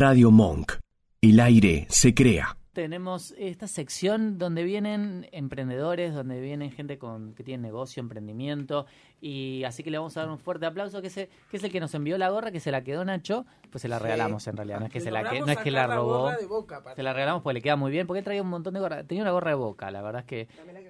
Radio Monk. El aire se crea. Tenemos esta sección donde vienen emprendedores, donde vienen gente con que tiene negocio, emprendimiento, y así que le vamos a dar un fuerte aplauso, que, es el, que es el que nos envió la gorra, que se la quedó Nacho, pues se la regalamos en realidad, no es que, se la, que, no es que la robó, se la regalamos porque le queda muy bien, porque traía un montón de gorras, tenía una gorra de boca, la verdad es que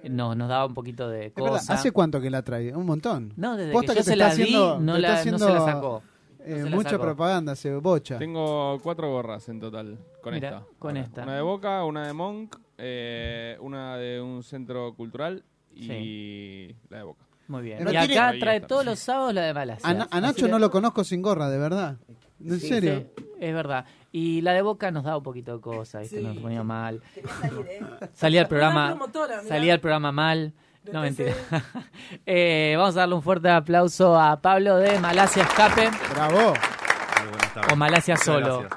nos, nos daba un poquito de cosa. ¿Hace cuánto que la trae? Un montón. No, desde que yo se la di, no, la, no se la sacó. Eh, mucha propaganda, se bocha. Tengo cuatro gorras en total con esta. Con esta. Una de Boca, una de Monk, eh, una de un centro cultural y la de Boca. Muy bien. y acá trae todos los sábados la de Malasia. A, Nacho no lo conozco sin gorra, de verdad. ¿En serio? es verdad. Y la de Boca nos da un poquito de cosas, ¿viste? nos ponía mal. Salía el programa, salía el programa mal. No, mentira. eh, vamos a darle un fuerte aplauso a Pablo de Malasia Escape. Bravo. O Malasia Solo.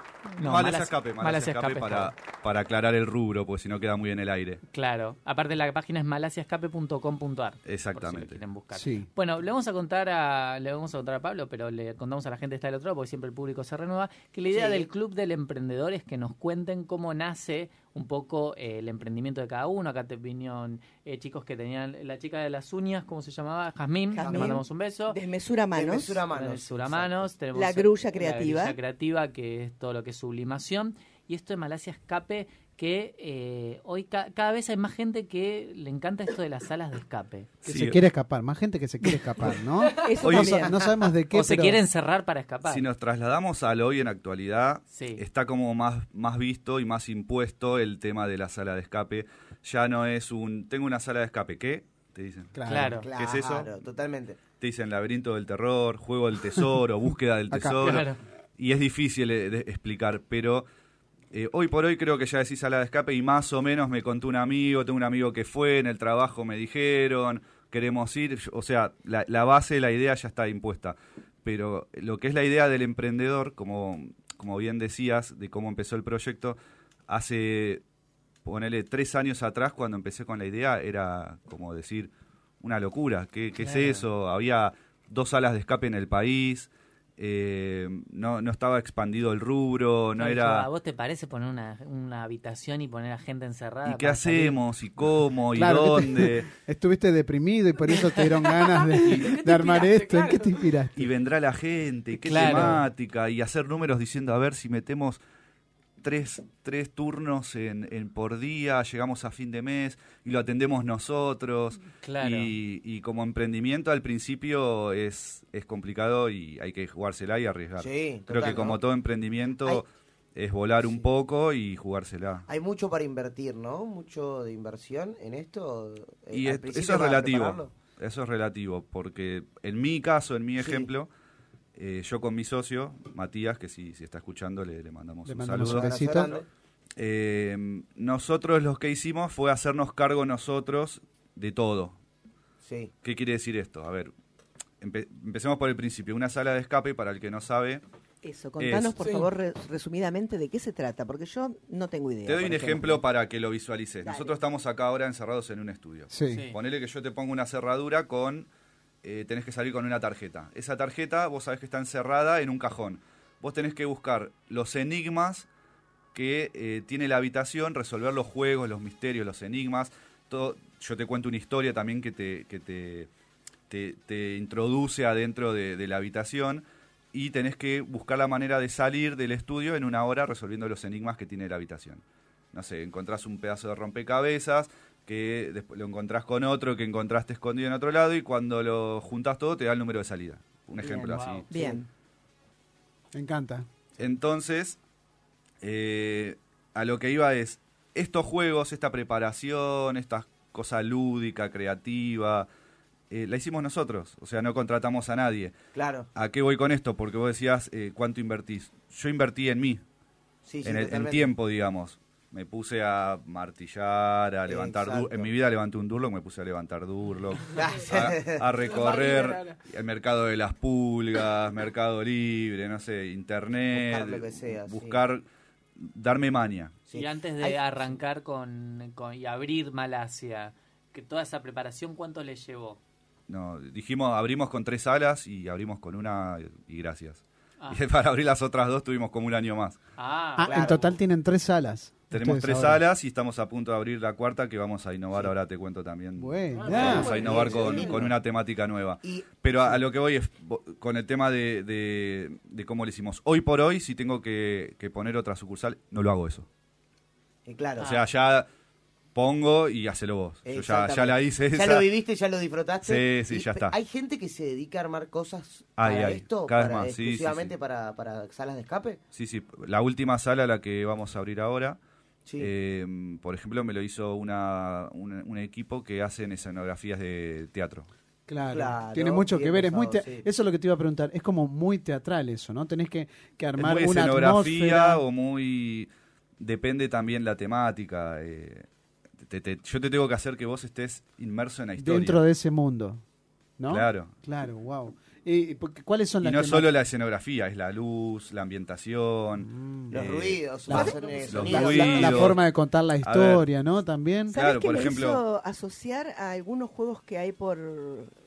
No, Malasia, Escape, Malasia, Escape, para, para, aclarar el rubro, porque si no queda muy en el aire. Claro. Aparte la página es malasiaescape.com.ar. Exactamente. Si quieren buscar. Sí. Bueno, le vamos a contar a le vamos a contar a Pablo, pero le contamos a la gente que está del otro lado, porque siempre el público se renueva, que la idea del Club del Emprendedor es que nos cuenten cómo nace un poco eh, el emprendimiento de cada uno. Acá te vinieron eh, chicos que tenían la chica de las uñas, ¿cómo se llamaba? Jazmín, le mandamos un beso. Desmesura manos. Desmesura manos. Desmesura manos. Tenemos la grulla creativa. La grulla creativa, que es todo lo que es sublimación. Y esto de Malasia Escape que eh, hoy cada vez hay más gente que le encanta esto de las salas de escape. Que se quiere escapar, más gente que se quiere escapar, ¿no? hoy, no, sabemos de qué. O se quiere encerrar para escapar. Si nos trasladamos al hoy en actualidad, está como más, más visto y más impuesto el tema de la sala de escape. Ya no es un, tengo una sala de escape, ¿qué? Te dicen. Claro, ¿Qué es eso? totalmente. Te dicen laberinto del terror, juego del tesoro, búsqueda del tesoro. Y es difícil eh, de explicar, pero eh, hoy por hoy creo que ya decís sala de escape y más o menos me contó un amigo, tengo un amigo que fue, en el trabajo me dijeron, queremos ir, o sea, la, la base, la idea ya está impuesta. Pero lo que es la idea del emprendedor, como, como bien decías, de cómo empezó el proyecto, hace, ponele, tres años atrás, cuando empecé con la idea, era como decir, una locura, ¿qué, qué es eso? Había dos salas de escape en el país, eh, no, no estaba expandido el rubro, no, era... ¿A vos te parece poner una, una, habitación y poner a gente encerrada? ¿Y qué hacemos? ¿Y cómo? ¿Y dónde? estuviste deprimido y por eso te dieron ganas de, armar esto. ¿En qué te inspiraste? Y vendrá la gente, qué temática, y hacer números diciendo, a ver si metemos tres, tres turnos en, en, por día, llegamos a fin de mes y lo atendemos nosotros. Y, y, como emprendimiento al principio es, es complicado y hay que jugársela y arriesgar. Creo que como todo emprendimiento es volar un poco y jugársela. Hay mucho para invertir, ¿no? Mucho de inversión en esto. Eh, y eso es relativo. Eso es relativo, porque en mi caso, en mi ejemplo eh, yo con mi socio, Matías, que si, si está escuchando le, le mandamos un saludo. Eh, nosotros lo que hicimos fue hacernos cargo nosotros de todo. Sí. ¿Qué quiere decir esto? A ver, empecemos por el principio. Una sala de escape, para el que no sabe... Eso, contanos por favor resumidamente de qué se trata, porque yo no tengo idea. Te doy un ejemplo para que lo visualices. Nosotros estamos acá ahora encerrados en un estudio. Sí. Ponele que yo te pongo una cerradura con eh, tenés que salir con una tarjeta. Esa tarjeta vos sabés que está encerrada en un cajón. Vos tenés que buscar los enigmas que eh, tiene la habitación, resolver los juegos, los misterios, los enigmas. Todo, yo te cuento una historia también que te, que te, te, introduce adentro de, de, la habitación y tenés que buscar la manera de salir del estudio en una hora resolviendo los enigmas que tiene la habitación. No sé, encontrás un pedazo de rompecabezas, que después lo encontrás con otro que encontraste escondido en otro lado y cuando lo juntas todo te da el número de salida. Un ejemplo así. Bien. Me encanta. Entonces, eh, a lo que iba es, estos juegos, esta preparación, esta cosa lúdica, creativa, eh, la hicimos nosotros, o sea, no contratamos a nadie. Claro. ¿A qué voy con esto? Porque vos decías, eh, ¿cuánto invertís? Yo invertí en mí, sí, en, el, en tiempo, digamos me puse a martillar, a levantar En mi vida levanté un Durlock, me puse a levantar Durlock, a, recorrer el mercado de las pulgas, Mercado Libre, no sé, Internet, buscar, darme mania. Y antes de arrancar con, y abrir Malasia, que toda esa preparación, ¿cuánto le llevó? No, dijimos, abrimos con tres alas y abrimos con una y gracias. Ah. Y para abrir las otras dos tuvimos como un año más. Ah, Ah, claro. en total tienen tres salas. Tenemos tres ahora. salas y estamos a punto de abrir la cuarta que vamos a innovar. Ahora te cuento también. Bueno, Vamos a innovar bien, con, con una temática nueva. Y Pero a, a lo que voy es con el tema de, de- de cómo lo hicimos. Hoy por hoy, si tengo que, que poner otra sucursal, no lo hago eso. eh, claro. O sea, ya pongo y hacelo vos. Yo ya, la hice Ya esa. lo viviste, ya lo disfrutaste. Sí, sí, Y ya está. Hay gente que se dedica a armar cosas Hay, para esto, Cada vez más, sí, sí, exclusivamente sí. Para, para salas de escape. Sí, sí. La última sala, la que vamos a abrir ahora, Sí. eh, por ejemplo, me lo hizo una, un, un equipo que hacen escenografías de teatro. Claro, Claro, tiene mucho que ver. Es muy sí. Eso es lo que te iba a preguntar. Es como muy teatral eso, ¿no? Tenés que, que Es armar muy una escenografía atmósfera. o muy... Depende también la temática. eh, te- te- yo te tengo que hacer que vos estés inmerso en la historia. dentro de ese mundo, ¿no? Claro. Claro, wow. ¿Y porque- cuáles son Y las no que solo más- la escenografía, es la luz, la ambientación. Mm. Los eh, ruidos, la- los sonidos, los la, sonidos. ruidos. la- la forma de contar la historia, ¿no? También. ¿Sabés Claro, qué por me ejemplo- hizo asociar a algunos juegos que hay por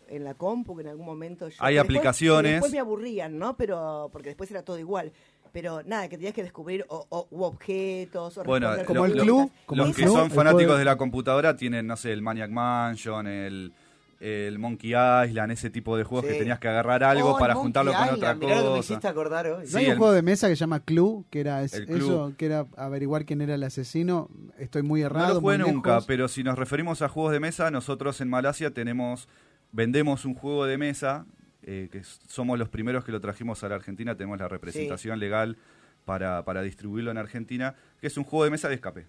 en la compu que en algún momento yo- Hay después- aplicaciones. Después me aburrían, ¿no? Pero porque después era todo igual. Pero nada, que tenías que descubrir o, o- u objetos o Bueno, Como el club, los que son fanáticos de la computadora tienen, no sé, el Maniac Mansion, el, el Monkey Island, ese tipo de juegos Sí. que tenías que agarrar algo Oh, para juntarlo con otra mirá lo que me cosa. hiciste acordar hoy. ¿No Sí, hay un el- juego de mesa que se llama Clue, que era es- El Clue. eso, que era averiguar quién era el asesino? Estoy muy errado. No lo jugué nunca, lejos. pero si nos referimos a juegos de mesa, nosotros en Malasia tenemos, vendemos un juego de mesa, eh, que somos los primeros que lo trajimos a la Argentina, tenemos la representación legal para, para distribuirlo en Argentina, que es un juego de mesa de escape.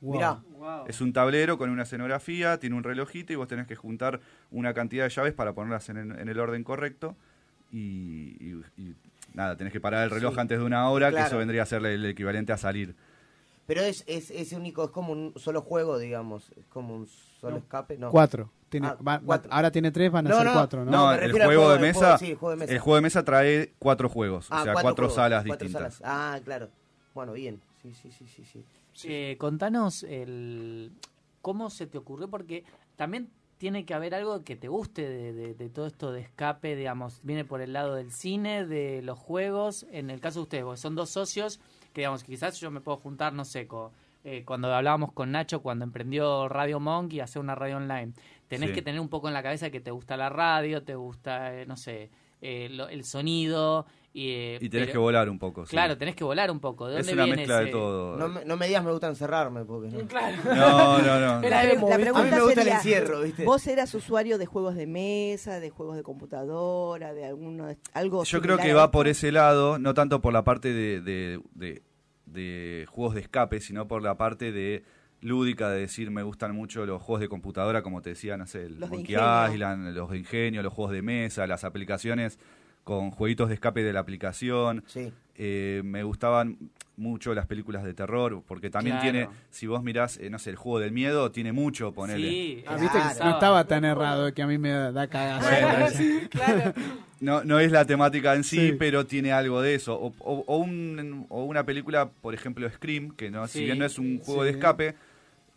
Wow. Mirá, Es un tablero con una escenografía, tiene un relojito y vos tenés que juntar una cantidad de llaves para ponerlas en el, en el orden correcto. Y, y- y nada, tenés que parar el reloj Sí. antes de una hora, que eso vendría a ser el equivalente a salir. pero es, es, es único, es como un solo juego, digamos. Es como un solo No. escape. No. Cuatro. Tiene, Ah, va- va- cuatro. ahora tiene tres, van a No, ser no, cuatro, ¿no? No, el juego, juego de de- mesa, juego- sí, el juego de mesa. el juego de mesa trae cuatro juegos, Ah, o sea, cuatro cuatro juegos, salas cuatro distintas. salas. Ah, claro. Bueno, bien. Sí, sí, sí, sí. sí. Eh, contanos el cómo se te ocurrió, porque también tiene que haber algo que te guste de, de- de todo esto de escape, digamos, viene por el lado del cine, de los juegos. En el caso de ustedes, porque son dos socios, que digamos, quizás yo me puedo juntar, no sé, eh, cuando hablábamos con Nacho, cuando emprendió Radio Monk y hacer una radio online. Tenés Sí. que tener un poco en la cabeza que te gusta la radio, te gusta, eh, no sé, eh, lo- el sonido. Y, eh, Y tenés pero- que volar un poco. sí. Claro, tenés que volar un poco. ¿De es una viene mezcla de todo. No me, no me digas me gusta encerrarme, porque no. No, no, no. Era La, la pregunta A mí me gusta sería, el encierro, ¿viste? ¿Vos eras usuario de juegos de mesa, de juegos de computadora, de alguno de- algo Yo creo que va por ese lado, no tanto por la parte de, de, de- de juegos de escape, sino por la parte de lúdica de decir me gustan mucho los juegos de computadora, como te decía, no sé, el Los Monkey. Island, los de ingenio, los juegos de mesa, las aplicaciones con jueguitos de escape de la aplicación. Sí. Eh, me gustaban mucho las películas de terror, porque también Claro. tiene, si vos mirás, eh, no sé, el juego del miedo, tiene mucho, ponele. Sí, Ah, eh, viste que no estaba tan errado que a mí me da, da cagazo. Bueno, Sí. claro. No, no es la temática en sí, Sí. pero tiene algo de eso. O, o- o un- o una película, por ejemplo, Scream, que no, si Sí. bien no es un juego Sí. de escape,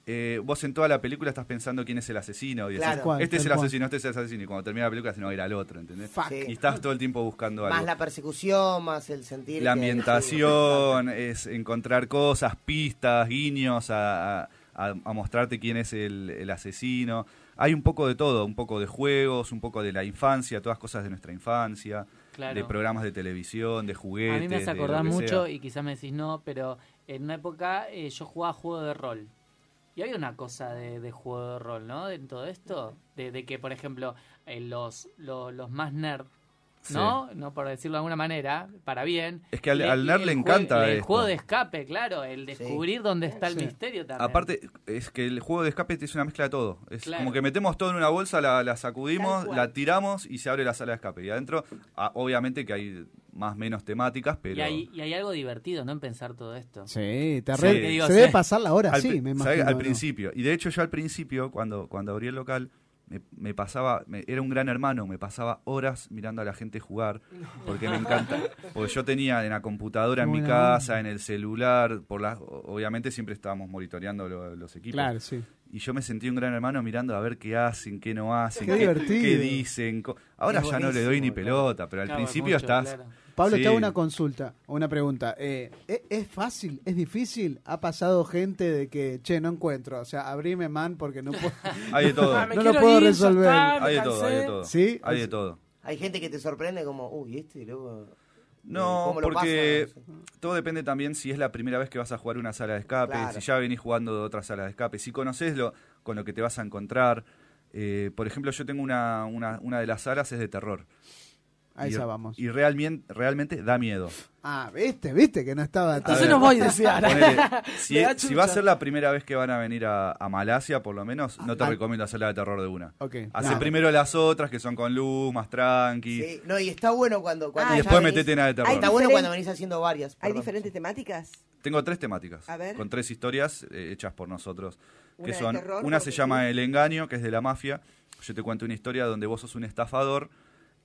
eh, vos en toda la película estás pensando quién es el asesino. Y decís, Claro. Cual, este es el asesino, este es el asesino. Y cuando termina la película, si no, era el otro, ¿entendés? Fuck. Sí. Y estás todo el tiempo buscando algo. Más la persecución, más el sentir. La que- ambientación, es encontrar cosas, pistas, guiños a, a- a- a mostrarte quién es el, el asesino. Hay un poco de todo, un poco de juegos, un poco de la infancia, todas cosas de nuestra infancia, Claro. de programas de televisión, de juguetes. A mí me hace acordar mucho, sea. y quizás me decís no, pero en una época eh, yo jugaba juego de rol. Y había una cosa de, de juego de rol, ¿no? En todo esto. De, de que, por ejemplo, eh, los, los, los más nerd, ¿no? No por decirlo de alguna manera, para bien. Es que al- al nerd el le jue- encanta El esto. juego de escape, claro. El descubrir dónde está el Sí. misterio también. Aparte, es que el juego de escape es una mezcla de todo. Es Claro. como que metemos todo en una bolsa, la, la sacudimos, la tiramos y se abre la sala de escape. Y adentro, ah, obviamente que hay más o menos temáticas, pero... y, hay, y hay algo divertido, ¿no? En pensar todo esto. Sí, te Sí. re- digo, se debe pasar la hora, al, sí, me imagino. al ¿no? principio. Y de hecho yo al principio, cuando, cuando abrí el local, me, me pasaba, me- era un gran hermano, me pasaba horas mirando a la gente jugar, porque me encanta. Porque yo tenía en la computadora, en mi casa, en el celular, por la, obviamente siempre estábamos monitoreando lo- los equipos. Claro, sí. Y yo me sentí un gran hermano mirando a ver qué hacen, qué no hacen, Qué divertido. qué dicen. Ahora Es ya no le doy ni pelota, pero al Claro, principio mucho, estás... claro. Pablo, Sí. te hago una consulta, o una pregunta. Eh, ¿es, es fácil? ¿Es difícil? ¿Ha pasado gente de que, che, no encuentro? O sea, abrime, man, porque no puedo... Hay de todo. No lo puedo ir, resolver. Hay de todo, hay de todo. ¿Sí? Hay de todo. Hay gente que te sorprende como, uy, este luego. No, ¿Cómo lo porque todo depende también si es la primera vez que vas a jugar una sala de escape, Claro. si ya venís jugando de otra sala de escape, si conoces lo, con lo que te vas a encontrar. Eh, por ejemplo, yo tengo una, una, una de las salas es de terror. A y, esa vamos. Y realmente, realmente da miedo. Ah, viste, viste que no estaba tan... Entonces ver. no voy a desear. Ponele, si, si va a ser la primera vez que van a venir a, a Malasia, por lo menos, no te Ah. recomiendo hacer la de terror de una. Ok. Hace primero las otras que son con luz, más tranqui. Sí, no, y está bueno cuando. cuando Y ya después venís- metete en la de terror. Está bueno cuando venís haciendo varias. ¿Hay diferentes temáticas? Tengo tres temáticas. A ver. Con tres historias eh, hechas por nosotros. Una Que de son, terror, una se llama sí. El Engaño, que es de la mafia. Yo te cuento una historia donde vos sos un estafador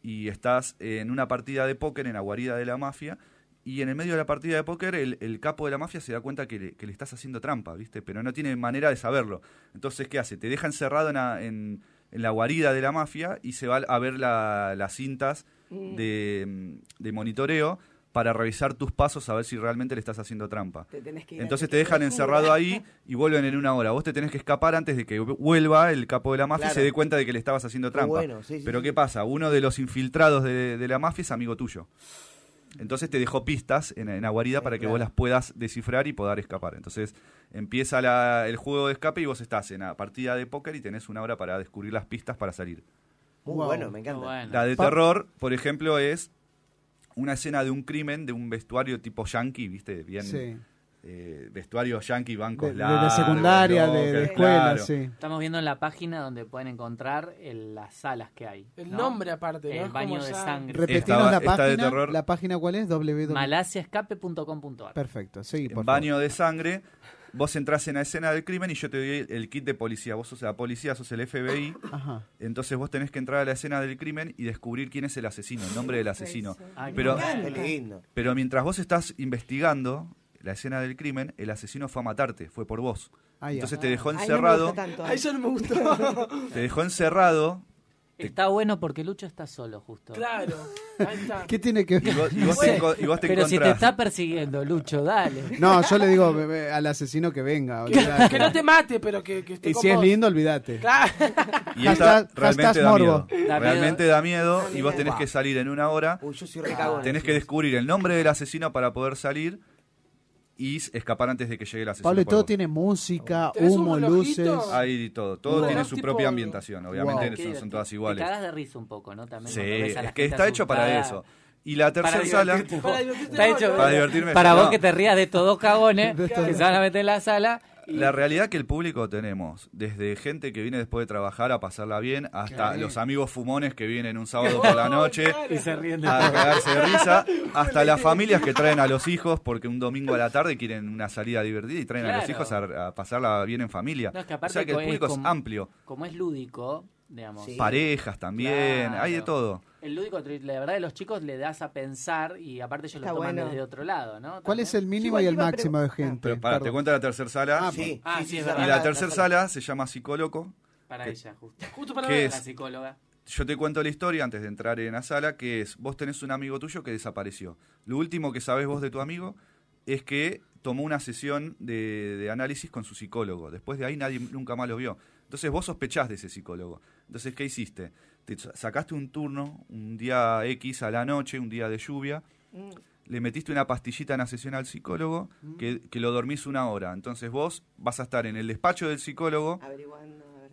y estás en una partida de póker en la guarida de la mafia. Y en el medio de la partida de póker, el, el capo de la mafia se da cuenta que le, que le estás haciendo trampa, ¿viste? Pero no tiene manera de saberlo. Entonces, ¿qué hace? Te deja encerrado en la, en- en la guarida de la mafia y se va a ver la- las cintas Mm. de, de monitoreo para revisar tus pasos a ver si realmente le estás haciendo trampa. Te tenés que ir a- Entonces te dejan encerrado ahí y vuelven en una hora. Vos te tenés que escapar antes de que vuelva el capo de la mafia y se dé cuenta de que le estabas haciendo trampa. bueno, sí, sí, Pero sí. ¿qué pasa? Uno de los infiltrados de, de la mafia es amigo tuyo. Entonces te dejó pistas en, en la guarida para que vos las puedas descifrar y poder escapar. Entonces empieza la- el juego de escape y vos estás en la partida de póker y tenés una hora para descubrir las pistas para salir. Muy Wow. bueno, me encanta. bueno. La de terror, por ejemplo, es una escena de un crimen de un vestuario tipo yankee, ¿viste? Bien Sí. eh, vestuario yankee, bancos De, de- de secundaria, de, de escuela, claro. sí. Estamos viendo en la página donde pueden encontrar el- las salas que hay. El ¿no? nombre aparte. El baño de ya- sangre. Repetinos Esta- la de página. terror. ¿La página cuál es? www. Malasiaescape.com.ar. Perfecto, sí, por En baño de sangre, vos entras en la escena del crimen y yo te doy el, kit de policía. Vos sos la policía, sos el FBI. Ajá. Entonces vos tenés que entrar a la escena del crimen y descubrir quién es el asesino, el nombre del asesino. Ay, qué Pero, bueno. Qué lindo. pero mientras vos estás investigando la escena del crimen, el asesino fue a matarte, fue por vos. Ah. Entonces te dejó Ay, no me encerrado, gusta tanto. Ay, eso no me gustó. te dejó encerrado Está bueno porque Lucho está solo, justo. claro. Ahí está. ¿Qué tiene que y ver? vos, y vos te, enco- y vos te Pero si te encontrás. está persiguiendo, Lucho, dale. No, yo le digo be- be- al asesino que venga. olvidate. Que no te mate, pero que, que esté Y con si es vos. lindo, olvídate. Claro. Y esta Hashtag- realmente hashtag da morbo. miedo. Da Realmente da miedo y vos tenés que salir en una hora. Uy, yo soy re cagón. Tenés que descubrir el nombre del asesino para poder salir y escapar antes de que llegue el asesino. Pablo, todo vos. tiene música, ¿Tenés un humo, luces. Hay todo. Todo Wow. tiene su propia ambientación. Obviamente Wow. Son, todas iguales. Te cagas de risa un poco, ¿no? También Sí, la es que está hecho para eso. Y la tercera sala. Para. Para divertirme. para no. vos que te rías de estos dos cagones De que se van a meter en la sala. La realidad que el público tenemos, desde gente que viene después de trabajar a pasarla bien, hasta los amigos fumones que vienen un sábado por la noche y se ríen de a cagarse de risa, hasta las familias que traen a los hijos porque un domingo a la tarde quieren una salida divertida y traen a los hijos a, a pasarla bien en familia. No, es que o sea que el es público es amplio. Como es lúdico, digamos. Sí. Parejas también, Claro. hay de todo. El lúdico, la verdad, de los chicos le das a pensar y aparte ellos Está lo toman bueno. desde otro lado, ¿no? ¿Cuál es el mínimo y el máximo de gente? Pero para, te cuento la tercera sala. Ah, Sí, Ah, sí, sí, sí, es sí, verdad. y la tercera sala se llama psicólogo. Para ¿Qué- ella, justo. Justo para ¿Qué ver. es? La psicóloga. Yo te cuento la historia antes de entrar en la sala, que es, vos tenés un amigo tuyo que desapareció. Lo último que sabés vos de tu amigo es que tomó una sesión de, de análisis con su psicólogo. Después de ahí nadie nunca más lo vio. Entonces vos sospechás de ese psicólogo. Entonces, ¿qué hiciste? Te sa- sacaste un turno, un día X a la noche, un día de lluvia, le metiste una pastillita en la sesión al psicólogo que, que lo dormís una hora. Entonces vos vas a estar en el despacho del psicólogo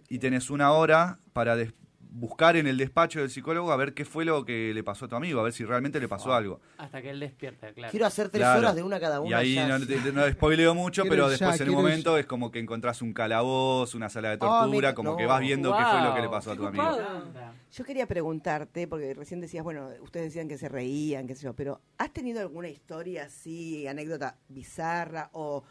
y tenés una hora para des- buscar en el despacho del psicólogo a ver qué fue lo que le pasó a tu amigo, a ver si realmente le pasó algo. Hasta que él despierta, claro. Quiero hacer tres Claro. horas de una cada una. Y ahí ya, no, sí. te- no spoileo mucho, Quiero pero ya, después en un momento es como que encontrás un calabozo, una sala de tortura, Ah, mira, como no. que vas viendo qué fue lo que le pasó a tu amigo. copado. Yo quería preguntarte, porque recién decías, bueno, ustedes decían que se reían, qué sé yo, pero ¿has tenido alguna historia así, anécdota bizarra o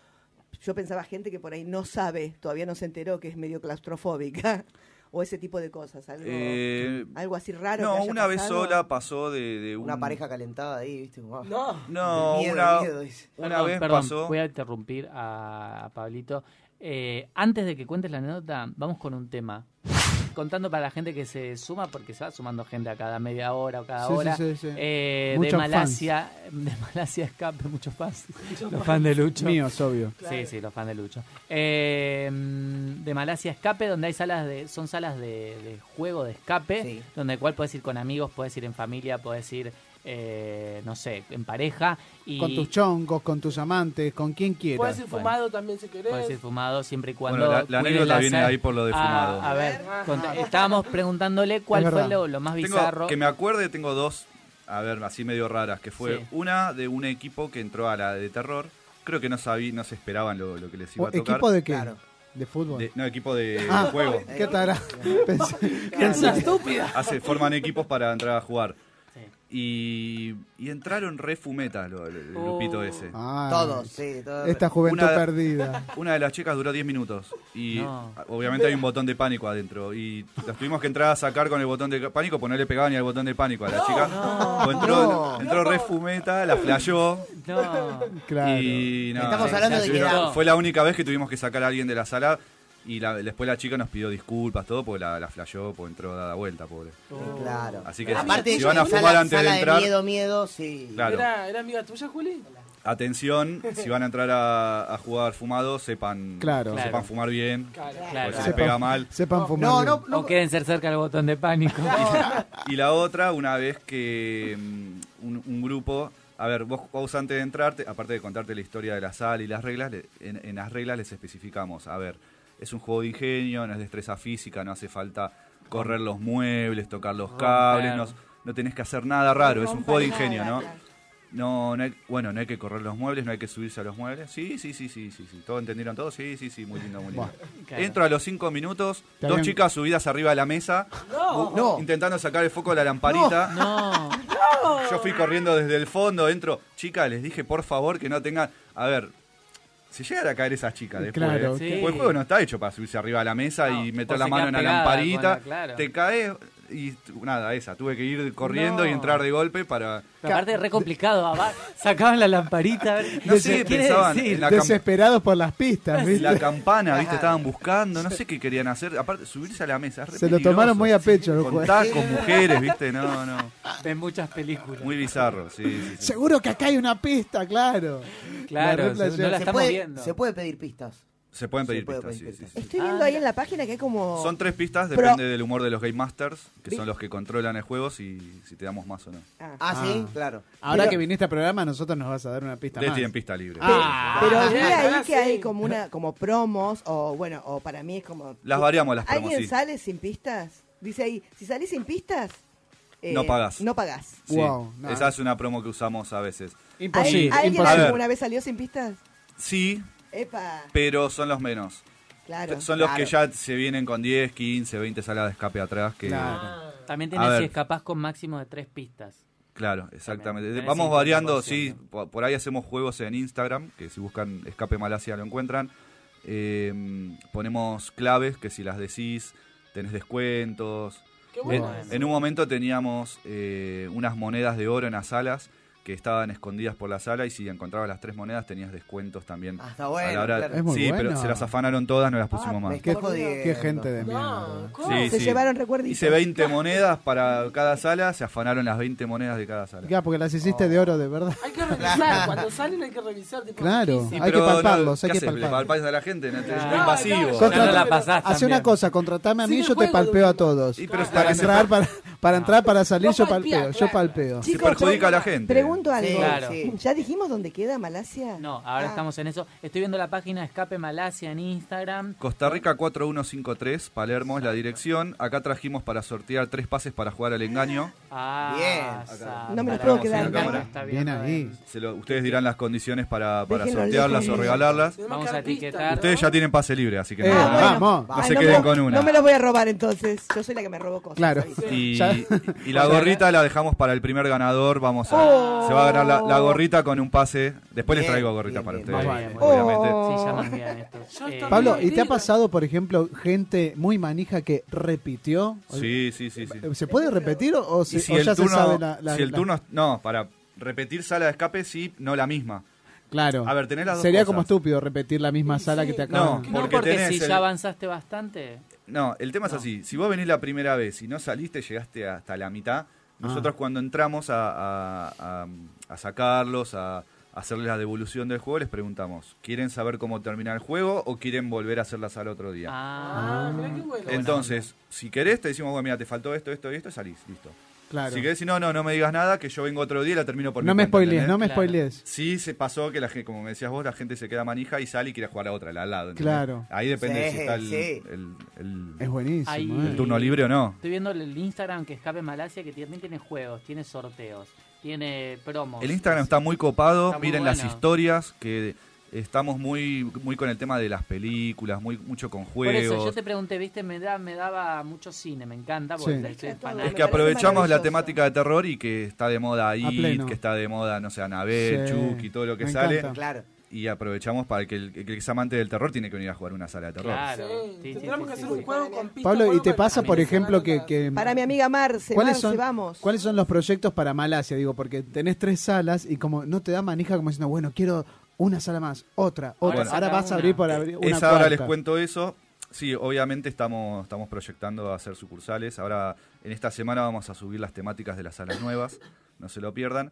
yo pensaba gente que por ahí no sabe, todavía no se enteró que es medio claustrofóbica o ese tipo de cosas? Algo, Eh, algo así raro. que no, haya una vez sola pasó de, de un... Una pareja calentada ahí, ¿viste? Wow. No. No, Miedo, una, miedo, una Perdón, vez perdón, pasó... Voy a interrumpir a, a Pablito. Eh, antes de que cuentes la anécdota, vamos con un tema. Contando para la gente que se suma, porque se va sumando gente a cada media hora o cada Sí, sí, hora. sí, sí. Eh, de Malasia, de Malasia Escape, muchos fans. los fans de Lucho. Míos, obvio. Sí, sí, los fans de Lucho. Eh, mm, de Malasia Escape, donde hay salas de, son salas de, de juego de escape, Sí. donde cual puedes ir con amigos, puedes ir en familia, puedes ir, eh, no sé, en pareja. Y Con tus chongos, con tus amantes, con quien quieras. Puedes ir Bueno. fumado también si querés. Puedes ir fumado siempre y cuando. Bueno, la- la anécdota viene ahí por lo de Ah, fumado. A, ver, estábamos preguntándole cuál fue lo, lo más Tengo- bizarro. que me acuerde, tengo dos, a ver, así medio raras, que fue Sí. una de un equipo que entró a la de terror. Creo que no sabí, no se esperaban lo, lo que les iba a tocar. ¿Equipo de qué? Claro. ¿De fútbol? De- no, equipo de Ah, juego. ¿Qué tal? Pensé- Es una estúpida. Hace, forman equipos para entrar a jugar. Sí. Y, y entraron re fumeta lo- el, el grupito Oh. ese. Ah, Todos, sí, todos. Esta juventud Una- perdida. Una de las chicas duró 10 minutos y No. obviamente hay un botón de pánico adentro y las tuvimos que entrar a sacar con el botón de pánico, pues no le pegaban ni al botón de pánico a la chica. Pues entró, No. entró re fumeta, la flayó No. Claro. y no, Estamos sí, hablando sí, de que fue la única vez que tuvimos que sacar a alguien de la sala y la- después la chica nos pidió disculpas, todo, porque la, la flayó, pues entró dada vuelta, pobre. Claro. Así que Aparte, si van a sala- fumar antes sala de entrar, miedo, miedo, sí. Claro. ¿Era, ¿Era amiga tuya, Juli? atención, si van a entrar a, a jugar fumado, sepan, Claro. sepan Claro. fumar bien, Claro. Claro. porque si les pega mal. Sepan fumar. No, bien. no, no. O quédense cerca del botón de pánico. Y la otra, una vez que mm, un, un grupo, a ver, vos, vos antes de entrar, te- aparte de contarte la historia de la sala y las reglas, le- en, en las reglas les especificamos, a ver, es un juego de ingenio, no es destreza física, no hace falta correr los muebles, tocar los cables, no, no tenés que hacer nada raro, es un juego de ingenio, ¿no? No, no hay, bueno, no hay que correr los muebles, no hay que subirse a los muebles. Sí, sí, sí, sí, sí, sí. ¿Todo entendieron todo? Sí, sí, sí, muy lindo, muy lindo. Claro. Entro a los cinco minutos, dos chicas subidas arriba de la mesa, bu- No. intentando sacar el foco de la lamparita. No. Yo fui corriendo desde el fondo, entro. Chicas, les dije por favor que no tengan. A ver, si llegan a caer esas chicas después, Claro, Sí. pues el juego no está hecho para subirse arriba de la mesa No, y meter la mano en la lamparita, con la- claro. te caes y nada, esa. Tuve que ir corriendo No. y entrar de golpe para. Aparte re complicado. Sacaban la lamparita. A ver, No sé, ¿qué quiere pensaban en la Desesperados por las pistas, ¿viste? la campana, ¿viste? Estaban buscando, no sé qué querían hacer. Aparte, subirse a la mesa. es re Se lo tomaron muy a pecho el Con tacos, mujeres, ¿viste? No, no. Ven muchas películas. Muy bizarro, sí, sí. sí. Seguro que acá hay una pista, claro. Claro, La se- reflexión. no la Se estamos puede, viendo. se puede pedir pistas. Se pueden Se pedir puede pistas, pedir sí, sí, pistas. sí. Estoy viendo ahí en la página que hay como... Son tres pistas, Pero- depende del humor de los Game Masters, que son los que controlan el juego, si, si te damos más o no. Ah. Ah, sí, Ah. claro. Ahora Pero- que viniste al programa, nosotros nos vas a dar una pista más. tienen pista libre. Ah. Pero Ah, vi ahí que hay como una como promos o bueno, o para mí es como Las variamos las promos, ¿Alguien sí. sale sin pistas? Dice ahí, si salís sin pistas, eh, No pagás. No pagás. Sí, Wow, no. Esa es una promo que usamos a veces. Imposible. ¿Al- ¿Alguien imposible. alguna vez salió sin pistas? Sí, Epa, pero son los menos. claro. son los claro. que ya se vienen con 10, 15, 20 salas de escape atrás. Que, Claro. Ah. También tenés si escapás con máximo de tres pistas. Claro, exactamente. También, Vamos 50%. variando, sí. Por, ahí hacemos juegos en Instagram, que si buscan Escape Malasia lo encuentran. Eh, ponemos claves, que si las decís, tenés descuentos. Qué En, bueno. Bueno. en un momento teníamos eh, unas monedas de oro en las salas que estaban escondidas por la sala y si encontrabas las tres monedas tenías descuentos también. Ah, está a bueno. la hora- claro. Es muy sí, bueno. pero se las afanaron todas, no las pusimos Ah, más. Me estoy jodiendo. Qué gente de No, mierda. ¿cómo? Sí, se sí. llevaron recuerditos. Hice 20 monedas para cada sala, se afanaron las 20 monedas de cada sala. Ya, porque las hiciste de oro, de verdad. Hay que revisar. Cuando salen hay que revisar. Tipo, Claro. ¿qué Sí, Hay que palparlos, ¿qué hay que palparlos. palpáis a la gente? No, es muy No, invasivo. no, no la Hace una cosa, contratame a mí, yo te palpeo a todos. Para se- entrar, para, entrar, para salir, yo palpeo, yo claro. palpeo. Sí, perjudica a la gente. Pregunto algo. Sí, Claro. sí. ¿Ya dijimos dónde queda Malasia? No, ahora Ah. estamos en eso. Estoy viendo la página Escape Malasia en Instagram. Costa Rica 4153, Palermo es la dirección. Acá trajimos para sortear tres pases para jugar al engaño. Ah, Bien. No me los puedo quedar, está Bien ahí. Se lo- ustedes dirán las condiciones para, sortearlas o regalarlas. Vamos a etiquetar. Ustedes ya tienen pase libre, así que Eh, no, bueno. vamos. no Ay, se no queden me- con una. No me lo voy a robar entonces. Yo soy la que me robó cosas. Claro. y la gorrita la dejamos para el primer ganador. Vamos a. Oh. Se va a ganar la, la gorrita con un pase. Después les traigo gorrita bien, para bien, ustedes. Obviamente. Oh. Sí, llaman bien esto. Eh. Pablo, ¿y te ha pasado, por ejemplo, gente muy manija que repitió? Sí, sí, sí. sí. ¿Se puede repetir o, se- si o el ya turno, se sabe la, la- si el turno, no, para repetir sala de escape sí, no la misma. Claro. A ver, tenés las dos Sería cosas. como estúpido repetir la misma Sí, sala sí. que te No, acaban. No, porque porque, tenés si el- ya avanzaste bastante. No, el tema es así. Si vos venís la primera vez y no saliste, llegaste hasta la mitad. Nosotros cuando entramos a, a- a- a sacarlos, a, hacerles la devolución del juego, les preguntamos, ¿quieren saber cómo termina el juego o quieren volver a hacer la sala otro día? Ah, Ah, qué bueno. Entonces, si querés, te decimos, bueno, mira, te faltó esto, esto y esto, salís, listo. Claro. Si querés, si no, no, no me digas nada, que yo vengo otro día y la termino por No mi me cuenta, spoilees, ¿entendés? no me Claro. spoilees. Sí, se pasó que la gente, como me decías vos, la gente se queda manija y sale y quiere jugar a otra, la al lado. ¿entendés? Claro. Ahí depende Sí, si está el, sí. el- el- Es buenísimo. Ahí- eh. el turno libre o no. Estoy viendo el Instagram que escape Malasia que también tiene juegos, tiene sorteos, tiene promos. El Instagram está muy copado, Está muy miren las bueno. historias, que estamos muy muy con el tema de las películas, muy mucho con Por eso yo juegos. te pregunté, viste, me, da, me daba mucho cine, me encanta, porque Sí. Es que aprovechamos la temática de terror y que está de moda pleno. que está de moda, no sé, Anabel, Sí, Chucky, todo lo que me sale. encanta. Claro. Y aprovechamos para que el, que es amante del terror tiene que venir a jugar una sala de terror. Claro. Sí, Sí, sí, tendremos sí, que sí, hacer un sí. juego con. Pablo, ¿y te pasa, por ejemplo, que, Para mi amiga Marce, ¿Cuáles Marce, son, vamos. ¿Cuáles son los proyectos para Malasia? Digo, porque tenés tres salas y como no te da manija como diciendo, bueno, quiero una sala más, otra, otra. Ahora vas a abrir por abrir una Esa ahora les cuento eso. Sí, obviamente estamos, estamos proyectando hacer sucursales. Ahora, en esta semana vamos a subir las temáticas de las salas nuevas. No se lo pierdan.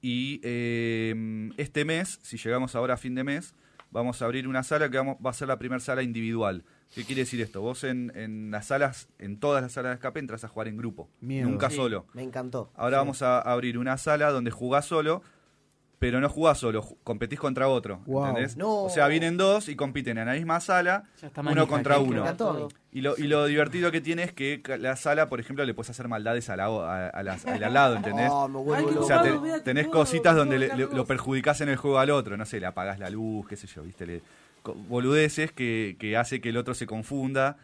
Y eh, este mes, si llegamos ahora a fin de mes, vamos a abrir una sala que vamos, va a ser la primera sala individual. ¿Qué quiere decir esto? Vos en, en las salas, en todas las salas de escape, entras a jugar en grupo. Miedo. Nunca Sí. solo. Me encantó. Ahora vamos a abrir una sala donde jugás solo, pero no jugás solo, ju- competís contra otro. Wow. ¿Entendés? No. O sea, vienen dos y compiten en la misma sala, uno contra uno. Y lo, y lo divertido que tiene es que la sala, por ejemplo, le puedes hacer maldades a la, o- a, a las- al al lado, ¿entendés? Oh, me vuelvo Ay, qué loco. o sea, te- tenés cositas donde le- lo perjudicás en el juego al otro, no sé, le apagás la luz, qué sé yo, ¿viste? Le, boludeces que, que hace que el otro se confunda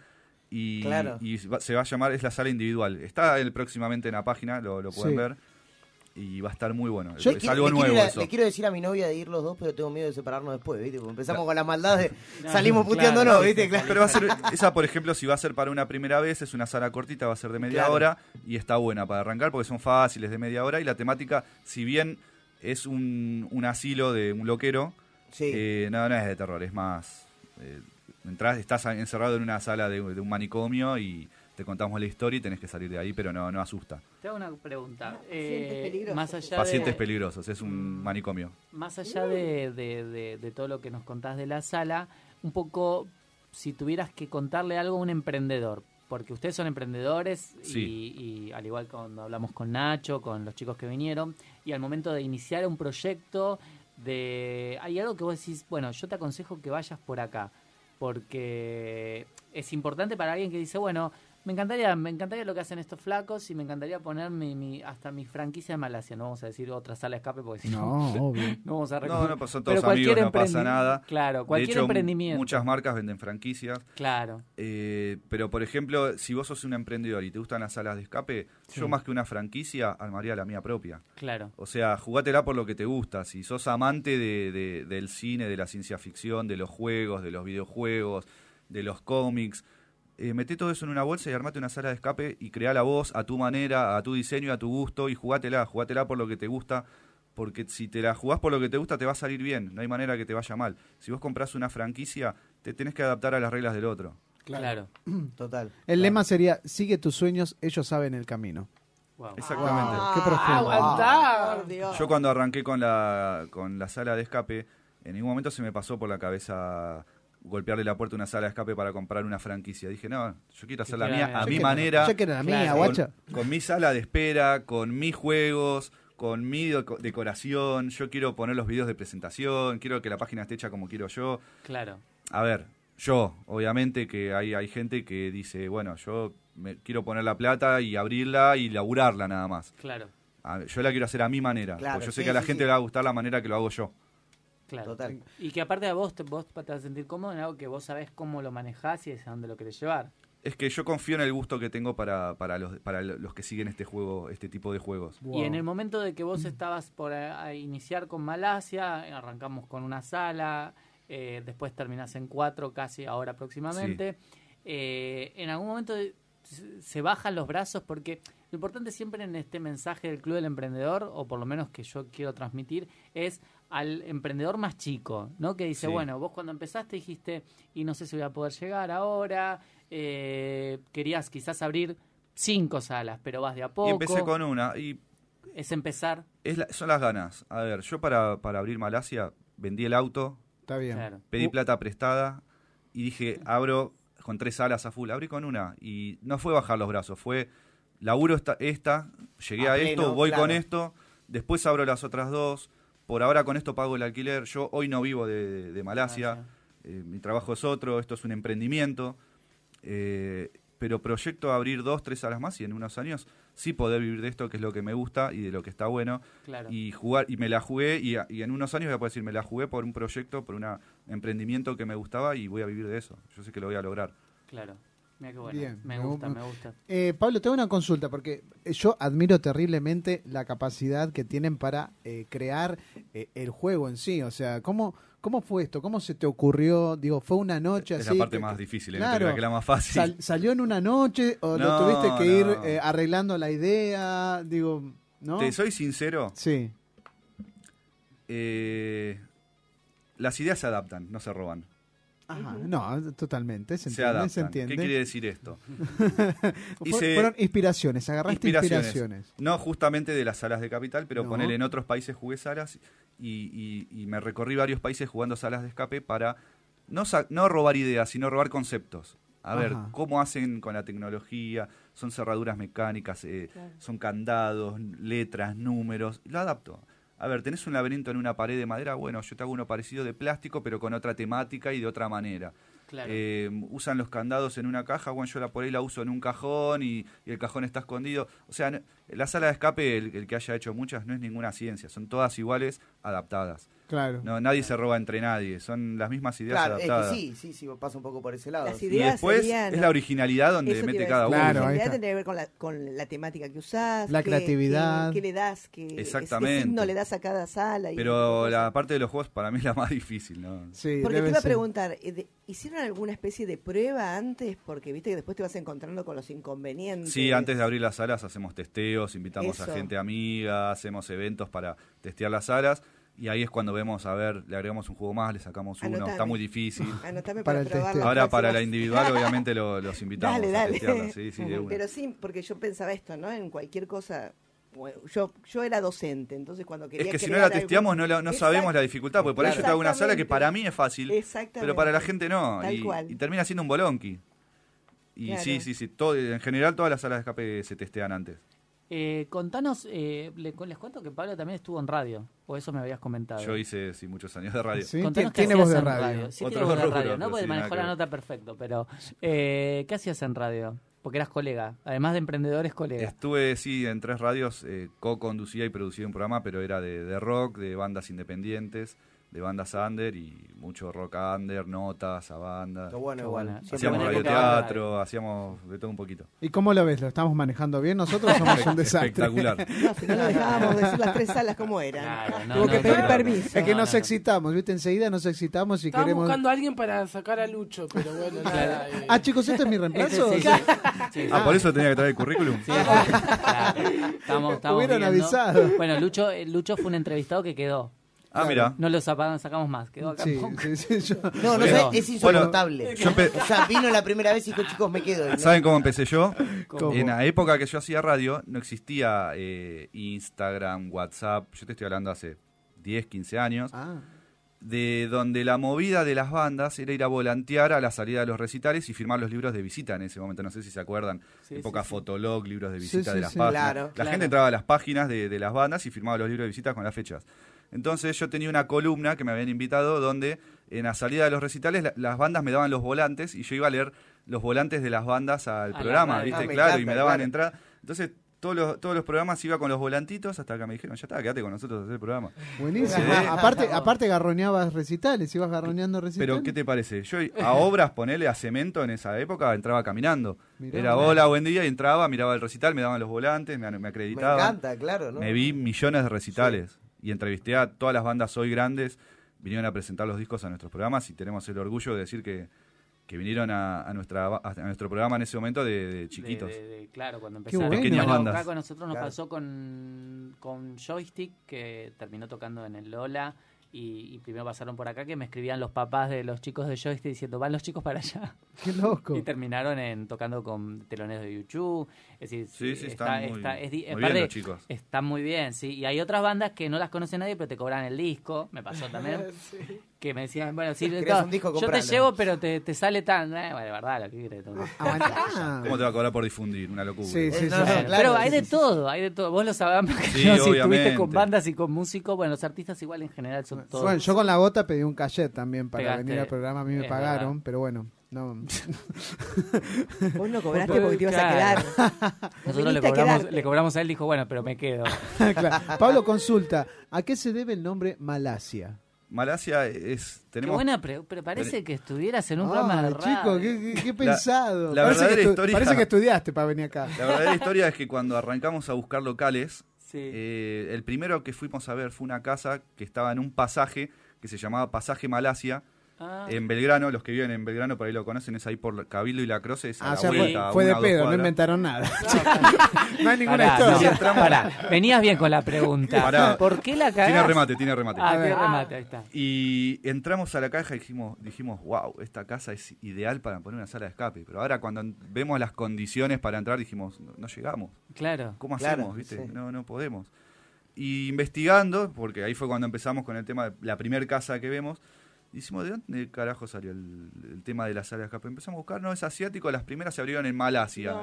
y, Claro. y va- se va a llamar, es la sala individual. Está el, próximamente en la página, lo, lo pueden Sí. ver. Y va a estar muy bueno. Yo es Quiero- algo le, quiero nuevo eso. le quiero decir a mi novia de ir los dos, pero tengo miedo de separarnos después, ¿viste? Porque empezamos con la maldad de No, salimos claro, puteándonos, sí, ¿viste? Claro. Pero va a ser, esa por ejemplo, si va a ser para una primera vez, es una sala cortita, va a ser de media hora y está buena para arrancar porque son fáciles de media hora y la temática, si bien es un, un asilo de un loquero, Sí. eh, no, no es de terror, es más... eh, entras, estás encerrado en una sala de, de un manicomio y te contamos la historia y tenés que salir de ahí, pero no, no asusta. Te hago una pregunta. Pacientes Eh, peligrosos. más allá Pacientes de, peligrosos, es un manicomio. Más allá de, de- de- de todo lo que nos contás de la sala, un poco si tuvieras que contarle algo a un emprendedor, porque ustedes son emprendedores y- Sí. y, al igual cuando hablamos con Nacho, con los chicos que vinieron, y al momento de iniciar un proyecto, de hay algo que vos decís, bueno, yo te aconsejo que vayas por acá, porque es importante para alguien que dice, bueno, me encantaría, me encantaría lo que hacen estos flacos y me encantaría poner mi, mi- hasta mi franquicia de Malasia. No vamos a decir otra sala de escape porque si no, No, obvio. no vamos a No, recordar. no, pues son Pero todos amigos, cualquier no pasa nada. Claro, cualquier de hecho, emprendimiento. muchas marcas venden franquicias. Claro, Eh, pero, por ejemplo, si vos sos un emprendedor y te gustan las salas de escape, yo más que una franquicia armaría la mía propia. claro. O sea, jugátela por lo que te gusta. Si sos amante de, de- del cine, de la ciencia ficción, de los juegos, de los videojuegos, de los cómics, eh, meté todo eso en una bolsa y armate una sala de escape y crea la voz a tu manera, a tu diseño, a tu gusto y jugátela, jugátela por lo que te gusta. Porque si te la jugás por lo que te gusta, te va a salir bien. No hay manera que te vaya mal. Si vos comprás una franquicia, te tenés que adaptar a las reglas del otro. Claro. Total. El Claro. lema sería, sigue tus sueños, ellos saben el camino. Wow. Exactamente. Qué profundo. Yo cuando arranqué con la, con la sala de escape, en ningún momento se me pasó por la cabeza golpearle la puerta a una sala de escape para comprar una franquicia. Dije, no, yo quiero hacer la mía a Yo mi quiero- manera, Yo quiero la mía, Con- guacha. con mi sala de espera, con mis juegos, con mi deco- decoración. Yo quiero poner los videos de presentación, quiero que la página esté hecha como quiero yo. Claro. A ver, yo, obviamente que hay, hay gente que dice, bueno, yo me, quiero poner la plata y abrirla y laburarla nada más. Claro. A yo la quiero hacer a mi manera, Claro, porque yo sé sí, que a la sí, gente sí. le va a gustar la manera que lo hago yo. Claro. Total. Y que aparte a vos vos te vas a sentir cómodo en algo que vos sabés cómo lo manejás y hacia dónde lo querés llevar. Es que yo confío en el gusto que tengo para, para, los, para los que siguen este juego, este tipo de juegos. Y en el momento de que vos estabas por a- a iniciar con Malasia, arrancamos con una sala, eh, después terminás en cuatro casi ahora próximamente. Eh, en algún momento se bajan los brazos porque lo importante siempre en este mensaje del Club del Emprendedor, o por lo menos que yo quiero transmitir, es al emprendedor más chico, ¿no? Que dice, Sí. bueno, vos cuando empezaste dijiste, y no sé si voy a poder llegar ahora, eh, querías quizás abrir cinco salas, pero vas de a poco. Y empecé con una. Y Es empezar. es la- son las ganas. A ver, yo para, para abrir Malasia vendí el auto, Está bien. Claro. pedí Uh. plata prestada y dije, abro con tres salas a full. Abrí con una y no fue bajar los brazos, fue laburo esta, esta llegué A a, pleno, esto, voy claro. con esto, después abro las otras dos. Por ahora con esto pago el alquiler. Yo hoy no vivo de, de Malasia. Malasia. Eh, mi trabajo es otro, esto es un emprendimiento. Eh, pero proyecto abrir dos, tres salas más y en unos años sí poder vivir de esto, que es lo que me gusta y de lo que está bueno. Claro. Y jugar, y me la jugué, y, a- y en unos años voy a poder decir, me la jugué por un proyecto, por un emprendimiento que me gustaba y voy a vivir de eso. Yo sé que lo voy a lograr. Claro. Mira qué bueno. Bien, me me gusta, gu- me gusta. Eh, Pablo, tengo una consulta, porque yo admiro terriblemente la capacidad que tienen para eh, crear eh, el juego en sí. O sea, ¿cómo, ¿cómo fue esto? ¿Cómo se te ocurrió? Digo, ¿fue una noche es así? la parte que- más difícil. Claro. que la más fácil. Sal- ¿Salió en una noche o lo No, tuviste que ir no. eh, arreglando la idea? Digo, ¿no? Te soy sincero, Sí. eh, las ideas se adaptan, no se roban. Ajá. No, totalmente. Se entiende, adaptan. se entiende. ¿Qué quiere decir esto? Hice- Fueron inspiraciones, agarraste inspiraciones. No justamente de las salas de capital, pero No. ponele en otros países jugué salas y, y- y me recorrí varios países jugando salas de escape para no, sa- no robar ideas, sino robar conceptos. A ver, cómo hacen con la tecnología, son cerraduras mecánicas, eh, son candados, letras, números, lo adapto. A ver, tenés un laberinto en una pared de madera, bueno, yo te hago uno parecido de plástico, pero con otra temática y de otra manera. Claro. Eh, usan los candados en una caja, bueno, yo la por ahí la uso en un cajón y, y el cajón está escondido. O sea, no- la sala de escape, el, el que haya hecho muchas, no es ninguna ciencia, son todas iguales, adaptadas. Claro. No, nadie se roba entre nadie, son las mismas ideas Claro, es adaptadas. que sí, sí, sí, pasa un poco por ese lado. Las. Y después serían- es la originalidad donde mete cada uno. Claro, La está. tiene que ver con la, con la temática que usás. La qué- creatividad. qué- qué le das, qué, qué Exactamente. signo le das a cada sala. y Pero la parte de los juegos para mí es la más difícil, ¿no? Sí, Porque te iba a preguntar, eh, ¿hicieron alguna especie de prueba antes? Porque viste que después te vas encontrando con los inconvenientes. Sí, antes de abrir las salas hacemos testeos, invitamos Eso. a gente amiga, hacemos eventos para testear las salas y ahí es cuando vemos, a ver, le agregamos un juego más, le sacamos uno, Anotame. está muy difícil. Anotame Para para, el Ahora para la individual obviamente lo- los invitamos Dale, a dale. testearla, sí, sí, de una. Pero sí, porque yo pensaba esto, ¿no? En cualquier cosa. Yo, yo era docente, entonces cuando quería Es que si no la testeamos algún- no, la- no sabemos la dificultad, porque por ahí yo te hago una sala que para mí es fácil, Exactamente. pero para la gente no, Tal y, cual. y termina siendo un bolonqui. Y Claro. sí, sí, sí, todo, en general todas las salas de escape se testean antes. Eh, contanos, eh, le- les cuento que Pablo también estuvo en radio, o eso me habías comentado. Yo hice sí, muchos años de radio. Sí, Contanos tiene qué voz hacías de en radio. Sí, Otro tiene voz de radio, no manejó nada la nota perfecto, pero eh, ¿qué hacías en radio? Porque eras colega, además de emprendedores, colega. Estuve, sí, en tres radios, eh, co-conducía y producía un programa, pero era de, de rock, de bandas independientes, de bandas under y mucho rock under, notas a banda. Está bueno, igual. Hacíamos radioteatro, hacíamos de todo un poquito. ¿Y cómo lo ves? ¿Lo estamos manejando bien nosotros somos un desastre? Espectacular. No, si no lo dejábamos decir las tres salas como eran. Claro, no, Tuvo que no, pedir permiso. Es que No, nos no, no. excitamos, ¿viste? Enseguida nos excitamos y Estaba queremos... buscando a alguien para sacar a Lucho, pero bueno, nada. eh. Ah, chicos, ¿este es mi reemplazo? Sí, sí, sí. Ah, por eso tenía que traer el currículum. Sí, claro. Estamos, estamos Hubieran viendo. avisado. Bueno, Lucho, eh, Lucho fue un entrevistado que quedó. Ah, mira. No lo sacamos, sacamos más, quedó acá. Sí, poco. sí, sí, yo- No, no Bueno, sé, es insoportable. yo empe- O sea, vino la primera vez y dijo, chicos, me quedo. No- ¿Saben cómo empecé yo? ¿Cómo? En la época que yo hacía radio, no existía eh, Instagram, WhatsApp. Yo te estoy hablando hace 10, 15 años. Ah, de donde la movida de las bandas era ir a volantear a la salida de los recitales y firmar los libros de visita en ese momento. No sé si se acuerdan. Sí, época. Fotolog, libros de visita sí, de las sí. páginas. Claro, la claro. gente entraba a las páginas de, de las bandas y firmaba los libros de visita con las fechas. Entonces yo tenía una columna que me habían invitado donde en la salida de los recitales la- las bandas me daban los volantes y yo iba a leer los volantes de las bandas al programa. ¿viste? Ah, me claro, y me daban claro. entrada. Entonces todos los, todos los programas iba con los volantitos hasta que me dijeron, ya está, quédate con nosotros a hacer el programa. Buenísimo. Sí. aparte, aparte garroñabas recitales, ibas garroñando recitales. Pero, ¿qué te parece? Yo a obras, ponerle a cemento en esa época, entraba caminando. Mirá. Era hola, buen día, y entraba, miraba el recital, me daban los volantes, me, me Me acreditaban. encanta, claro, ¿no? Me vi millones de recitales y entrevisté a todas las bandas hoy grandes, vinieron a presentar los discos a nuestros programas y tenemos el orgullo de decir que, que vinieron a, a nuestra, a nuestro programa en ese momento de, de chiquitos. De- de- de- claro, cuando empezaron. bueno. Pequeñas Bueno, bandas. acá con nosotros nos Claro. pasó con, con Joystick, que terminó tocando en el Lola. Y, y primero pasaron por acá que me escribían los papás de los chicos de Joystick diciendo, van los chicos para allá. Qué loco. Y terminaron en tocando con teloneros de YouTube. Es decir, Sí, sí, está, están muy, está- es muy bien los chicos. Están muy bien, sí. Y hay otras bandas que no las conoce nadie, pero te cobran el disco. Me pasó también. que me decían, bueno, sí, Querés todo, un disco, yo te llevo, pero te, te sale tan... Eh, bueno, de verdad, lo que quieres. todo. Aguantá. ¿Cómo te va a cobrar por difundir? Una locura. Sí, sí, sí. No, no, sí. Claro, pero hay de todo, hay de todo. Vos lo sabés, si estuviste con bandas y con músicos, bueno, los artistas igual en general son todos. Bueno, yo con la gota pedí un cachet también para Pegaste. venir al programa. A mí me pagaron, verdad. pero bueno. No. Vos no cobraste porque te ibas a quedar. Nosotros le cobramos, le cobramos a él, dijo, bueno, pero me quedo. Claro. Pablo, consulta. ¿A qué se debe el nombre Malasia? Malasia es... Qué Tenemos, buena, pre- pero parece que estuvieras en un programa de Ah, radio. chico, qué, qué- qué pensado. la parece, que historia- parece que estudiaste para venir acá. La verdadera historia es que cuando arrancamos a buscar locales, Sí. eh, el primero que fuimos a ver fue una casa que estaba en un pasaje que se llamaba Pasaje Malasia, Ah, en Belgrano. Los que viven en Belgrano por ahí lo conocen, es ahí por Cabildo y La Croce, es a Ah, la o sea, vuelta, fue de pedo, no inventaron nada. no hay ninguna pará, historia. no, pará. Venías bien con la pregunta. Pará. ¿Por qué la cagás? Tiene remate, tiene remate. Ah, ver. remate, ahí está. Y entramos a la caja y dijimos, dijimos, wow, esta casa es ideal para poner una sala de escape. Pero ahora cuando vemos las condiciones para entrar dijimos, no, no llegamos. Claro. ¿Cómo Claro, hacemos? ¿viste? sí. No, no podemos. Y investigando, porque ahí fue cuando empezamos con el tema de la primera casa que vemos, Hicimos, ¿de dónde carajo salió el, el tema de la sala de escape? Empezamos a buscar, no, es asiático, las primeras se abrieron en Malasia,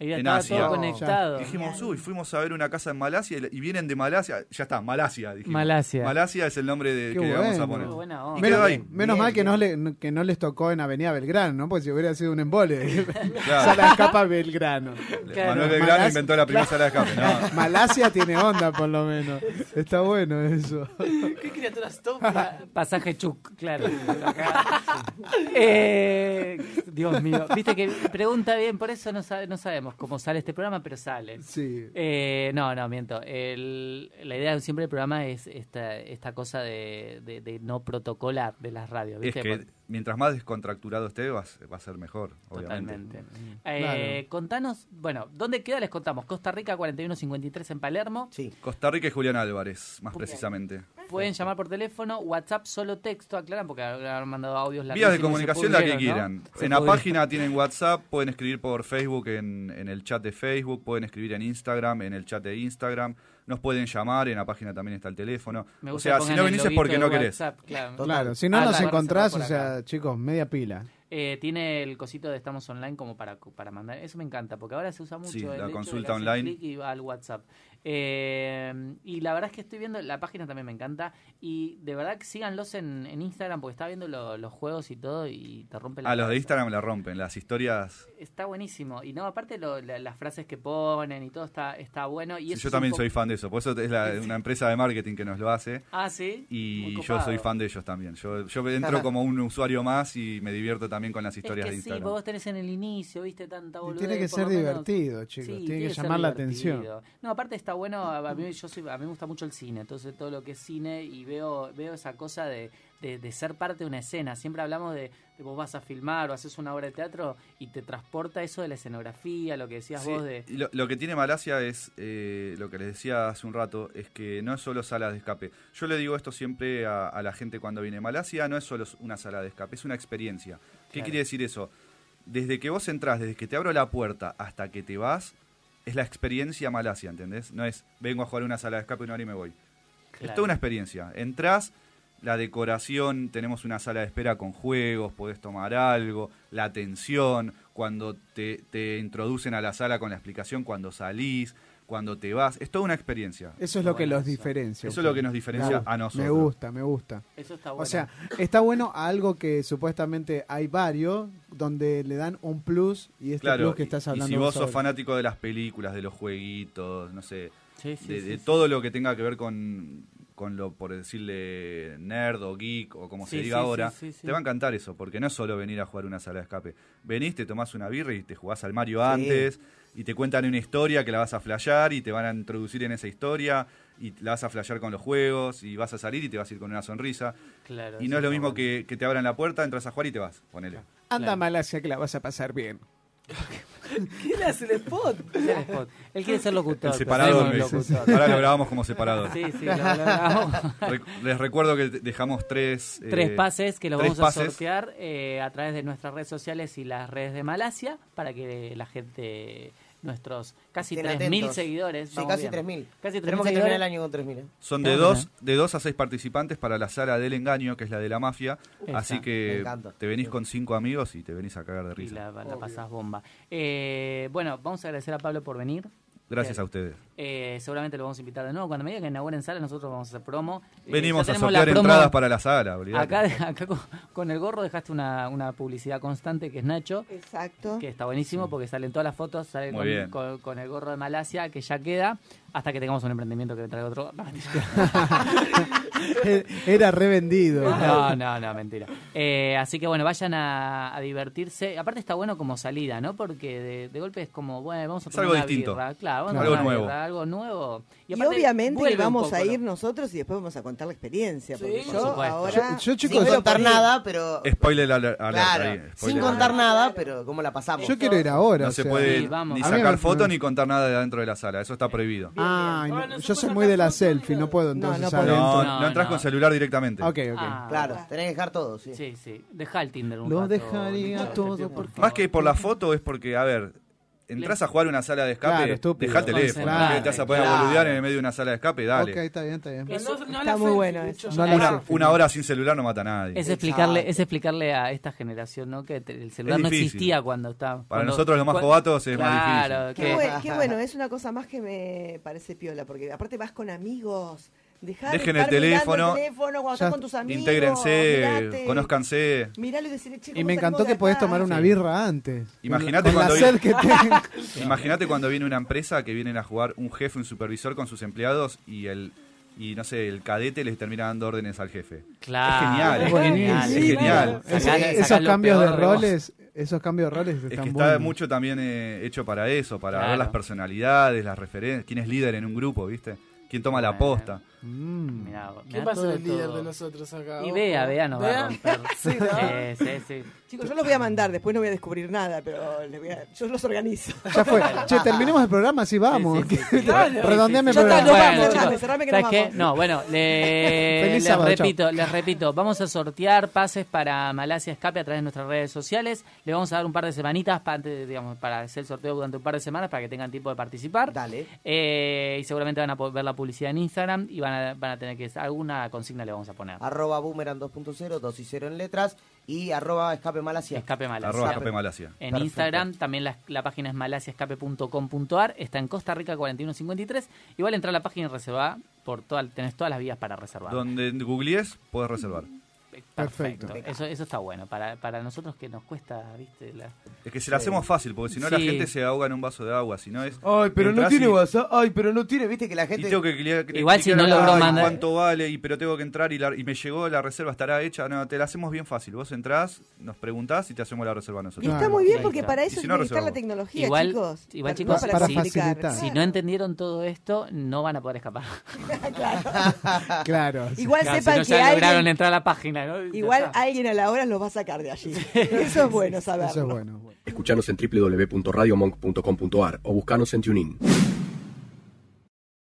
en, estaba Asia. todo No, conectado. Dijimos, uy, fuimos a ver una casa en Malasia y, y vienen de Malasia. Ya está, Malasia, dijimos. Malasia. Malasia es el nombre de, Qué que le vamos a poner. Y Menos, ahí. menos Bien, mal que bien. no, le, que no les tocó en Avenida Belgrano, ¿no? Porque si hubiera sido un embole. Claro. Sala de escapa Belgrano. Claro. Manuel Belgrano Malasia- inventó la primera sala de escape. No. Malasia tiene onda, por lo menos. Está bueno eso. ¿Qué criaturas tópicas? Pasaje Chuc, claro. Acá. Eh, Dios mío. Viste que pregunta bien, por eso no, sabe- no sabemos cómo sale este programa, pero sale. Sí. Eh, no, no, miento. El- la idea siempre del programa es esta, esta cosa de, de- de no protocolar de las radios. Es ¿viste? que Por- mientras más descontracturado esté, va, a ser- va a ser mejor, obviamente. Totalmente. Eh, Contanos, bueno, ¿dónde queda? Les contamos. Costa Rica 4153 en Palermo. Sí. Costa Rica y Julián Álvarez, más precisamente. Pueden llamar por teléfono, WhatsApp, solo texto, aclaran porque han mandado audios. Vías de comunicación la que quieran. En la página tienen WhatsApp, pueden escribir por Facebook en, en el chat de Facebook, pueden escribir en Instagram, en el chat de Instagram, nos pueden llamar, en la página también está el teléfono. Me O gusta que sea, si no el venís es porque no querés. WhatsApp, claro. Claro, si no Ah, nos barra encontrás, o sea, chicos, media pila. Eh, tiene el cosito de estamos online como para, para mandar. Eso me encanta, porque ahora se usa mucho Sí, el la consulta online. clic y va al WhatsApp. Eh, y la verdad es que estoy viendo, la página también me encanta. Y de verdad que síganlos en, en Instagram, porque está viendo lo- los juegos y todo y te rompe la A los de cabeza. Instagram la rompen, las historias. Está buenísimo. Y no, aparte lo- la- las frases que ponen y todo está, está bueno. Y Sí, eso yo es también soy fan de eso, por eso es la- una empresa de marketing que nos lo hace. Ah, sí. Muy Y yo copado. soy fan de ellos también. Yo, yo entro como un usuario más y me divierto también con las historias es que de sí, Instagram. vos tenés en el inicio, viste, tanta Y boludez, tiene que por ser lo menos. divertido, chicos. Sí, tiene que ser llamar la divertido. atención. No, aparte está bueno, a mí, yo soy, a mí me gusta mucho el cine, entonces todo lo que es cine y veo veo esa cosa de, de, de ser parte de una escena. Siempre hablamos de, de vos vas a filmar o haces una obra de teatro y te transporta eso de la escenografía, lo que decías Sí, vos de... lo, lo que tiene Malasia es, eh, lo que les decía hace un rato, es que no es solo salas de escape. Yo le digo esto siempre a, a la gente cuando viene. Malasia no es solo una sala de escape, es una experiencia. ¿Qué Claro. quiere decir eso? Desde que vos entrás, desde que te abro la puerta hasta que te vas, es la experiencia Malasia, ¿entendés? No es vengo a jugar a una sala de escape una hora y me voy. Es toda una experiencia. Entrás, la decoración, tenemos una sala de espera con juegos, podés tomar algo, la atención, cuando te, te introducen a la sala con la explicación, cuando salís, cuando te vas. Es toda una experiencia. Eso es lo que los diferencia. Eso es lo que nos diferencia a nosotros. Me gusta, me gusta. Eso está bueno. O sea, está bueno algo que supuestamente hay varios, donde le dan un plus y este Claro, plus que estás hablando y si vos sos fanático de las películas, de los jueguitos, no sé, Sí, sí, de, sí, de sí. todo lo que tenga que ver con, con lo, por decirle, nerd o geek o como Sí, se diga sí, ahora, sí, sí, sí. te va a encantar eso, porque no es solo venir a jugar una sala de escape. Venís, te tomás una birra y te jugás al Mario antes, y te cuentan una historia que la vas a flashear y te van a introducir en esa historia y la vas a flashear con los juegos y vas a salir y te vas a ir con una sonrisa. Claro, Y no es lo mismo que, que te abran la puerta, entras a jugar y te vas, ponele. Anda Claro. Malasia que la vas a pasar bien. ¿Quién hace el spot? El spot. Él quiere ser locutor. El me dices. locutor. Ahora lo grabamos como separador. Sí, sí, lo, lo grabamos. Les recuerdo que dejamos tres... Tres eh, pases que los vamos a pases. sortear eh, a través de nuestras redes sociales y las redes de Malasia para que la gente, nuestros casi Estén 3.000 atentos. seguidores. Sí, casi bien. 3.000. Casi 3.000 Tenemos que terminar el año con 3.000. ¿eh? Son de Qué dos, bueno. de dos a seis participantes para la sala del engaño, que es la de la mafia. Esa, Así que te venís con cinco amigos y te venís a cagar de Y risa. la, la pasás bomba. Eh, bueno, vamos a agradecer a Pablo por venir. Gracias Bien. a ustedes. Eh, seguramente lo vamos a invitar de nuevo. Cuando me digan que inauguren sala, nosotros vamos a hacer promo. Eh, Venimos a sortear entradas para la sala. Acá, acá con, el gorro dejaste una, una publicidad constante que es Nacho. Exacto. que está buenísimo porque salen todas las fotos, sale Muy con, con- con el gorro de Malasia que ya queda hasta que tengamos un emprendimiento que traiga otro. No. Era revendido. no, no, no, mentira. Eh, así que bueno, vayan a, a divertirse. Aparte está bueno como salida, ¿no? Porque de, de golpe es como, bueno, vamos a tomar algo una distinto. birra. Claro, vamos a Algo tomar una nuevo. birra, algo nuevo. Y, aparte obviamente que vamos poco, a ¿no? ir nosotros y después vamos a contar la experiencia. Porque yo por supuesto. ahora. Yo- yo, chicos, Sin contar por nada, pero... Spoiler alert. alert Claro, ahí, sin contar alert. nada, pero ¿cómo la pasamos? Yo quiero ir ahora. No o se sea. puede Sí, vamos. ni A sacar fotos ni contar nada de adentro de la sala. Eso está prohibido. Ah, Ah, no, yo soy muy de la foto, selfie, no. puedo entonces no. No, No, no, entras no. con celular directamente. Ok, ok. Ah, Claro, tenés que dejar todo, sí. Sí, sí. Deja el Tinder un Lo rato. dejaría todo porque... Más que por la foto es porque, a ver, entras a jugar una sala de escape, Claro, estúpido. el teléfono. ¿qué te vas a claro. boludear en el medio de una sala de escape? Dale. Ok, está bien, está bien. Pero no- no Está la muy bueno eso. No Una, hora sin celular no mata a nadie. Es explicarle, es explicarle a esta generación, ¿no? Que el celular no existía cuando estaba. Para cuando- nosotros los más cuando- jovatos es más Claro, difícil. Qué, qué bueno, es una cosa más que me parece piola, porque aparte vas con amigos. Dejen de el teléfono. el teléfono cuando Ya estás con tus amigos. Intégrense, mirate, conózcanse. Miralo y decirle, che, Y ¿cómo me encantó que podés tomar una birra antes. Imagínate cuando viene una empresa que vienen a jugar un jefe, un supervisor con sus empleados y el y no sé, el cadete les termina dando órdenes al jefe. Claro, Es genial, es es genial. es genial. Ese- Sacale- esos cambios de roles, esos cambios de roles Es que está buenos. mucho también eh, hecho para eso, para Claro. ver las personalidades, las referencias, quién es líder en un grupo, ¿viste? ¿Quién toma la posta? Mm. Mirá, ¿Qué mirá pasa todo el líder de nosotros acá? Y vea, vea, nos va a romper. Sí, ¿no? Eh, sí, sí. Chicos, yo los voy a mandar, después no voy a descubrir nada, pero les voy a- yo los organizo. Ya fue. Che, terminemos el programa, así vamos. Sí, sí, sí, sí. Dale. Redondeame el Ya está, programa. nos Bueno, vamos, chicos, cerrame, que nos ¿sabes qué? vamos. No, bueno, le- les sábado, repito, les repito, vamos a sortear pases para Malasia Escape a través de nuestras redes sociales. Le vamos a dar un par de semanitas para, antes, digamos, para hacer el sorteo durante un par de semanas para que tengan tiempo de participar. Dale. Eh, y seguramente van a poder ver la publicidad en Instagram y van a, van a tener que alguna consigna le vamos a poner. Arroba boomerang 2.0, 2 y 0 en letras. Y arroba escape malasia. Escape Malasia. Arroba escape Malasia. En Perfecto. Instagram también la, la página es malasiaescape.com.ar, está en Costa Rica 4153. Igual entrar a la página y reservar por toda, tenés todas las vías para reservar. Donde googlees, puedes reservar. Perfecto. Perfecto. Eso, eso está bueno. Para, para nosotros que nos cuesta, ¿viste? La... Es que se la hacemos fácil, porque si no la Sí. gente se ahoga en un vaso de agua, si no es... Ay, pero no entras tiene y- WhatsApp. Ay, pero no tiene, viste que la Y gente. tengo que clicar- Igual si clicar no logró y mandar- cuánto vale, y pero tengo que entrar y, la- y me llegó, la reserva estará hecha. No, te la hacemos bien fácil. Vos entrás, nos preguntás y te hacemos la reserva Y nosotros. está muy bien Ahí porque está. para Y eso si se no, necesita la reservamos. tecnología, Igual- chicos. igual, chicos, para para facilitar. facilitar. Si no entendieron todo esto, no van a poder escapar. Claro. Igual Claro, si sepan no, que ya lograron alguien, entrar a la página. Igual está. alguien a la hora los va a sacar de allí. Eso es bueno saberlo. Eso es bueno. Escuchanos en www.radiomonk.com.ar o buscanos en TuneIn.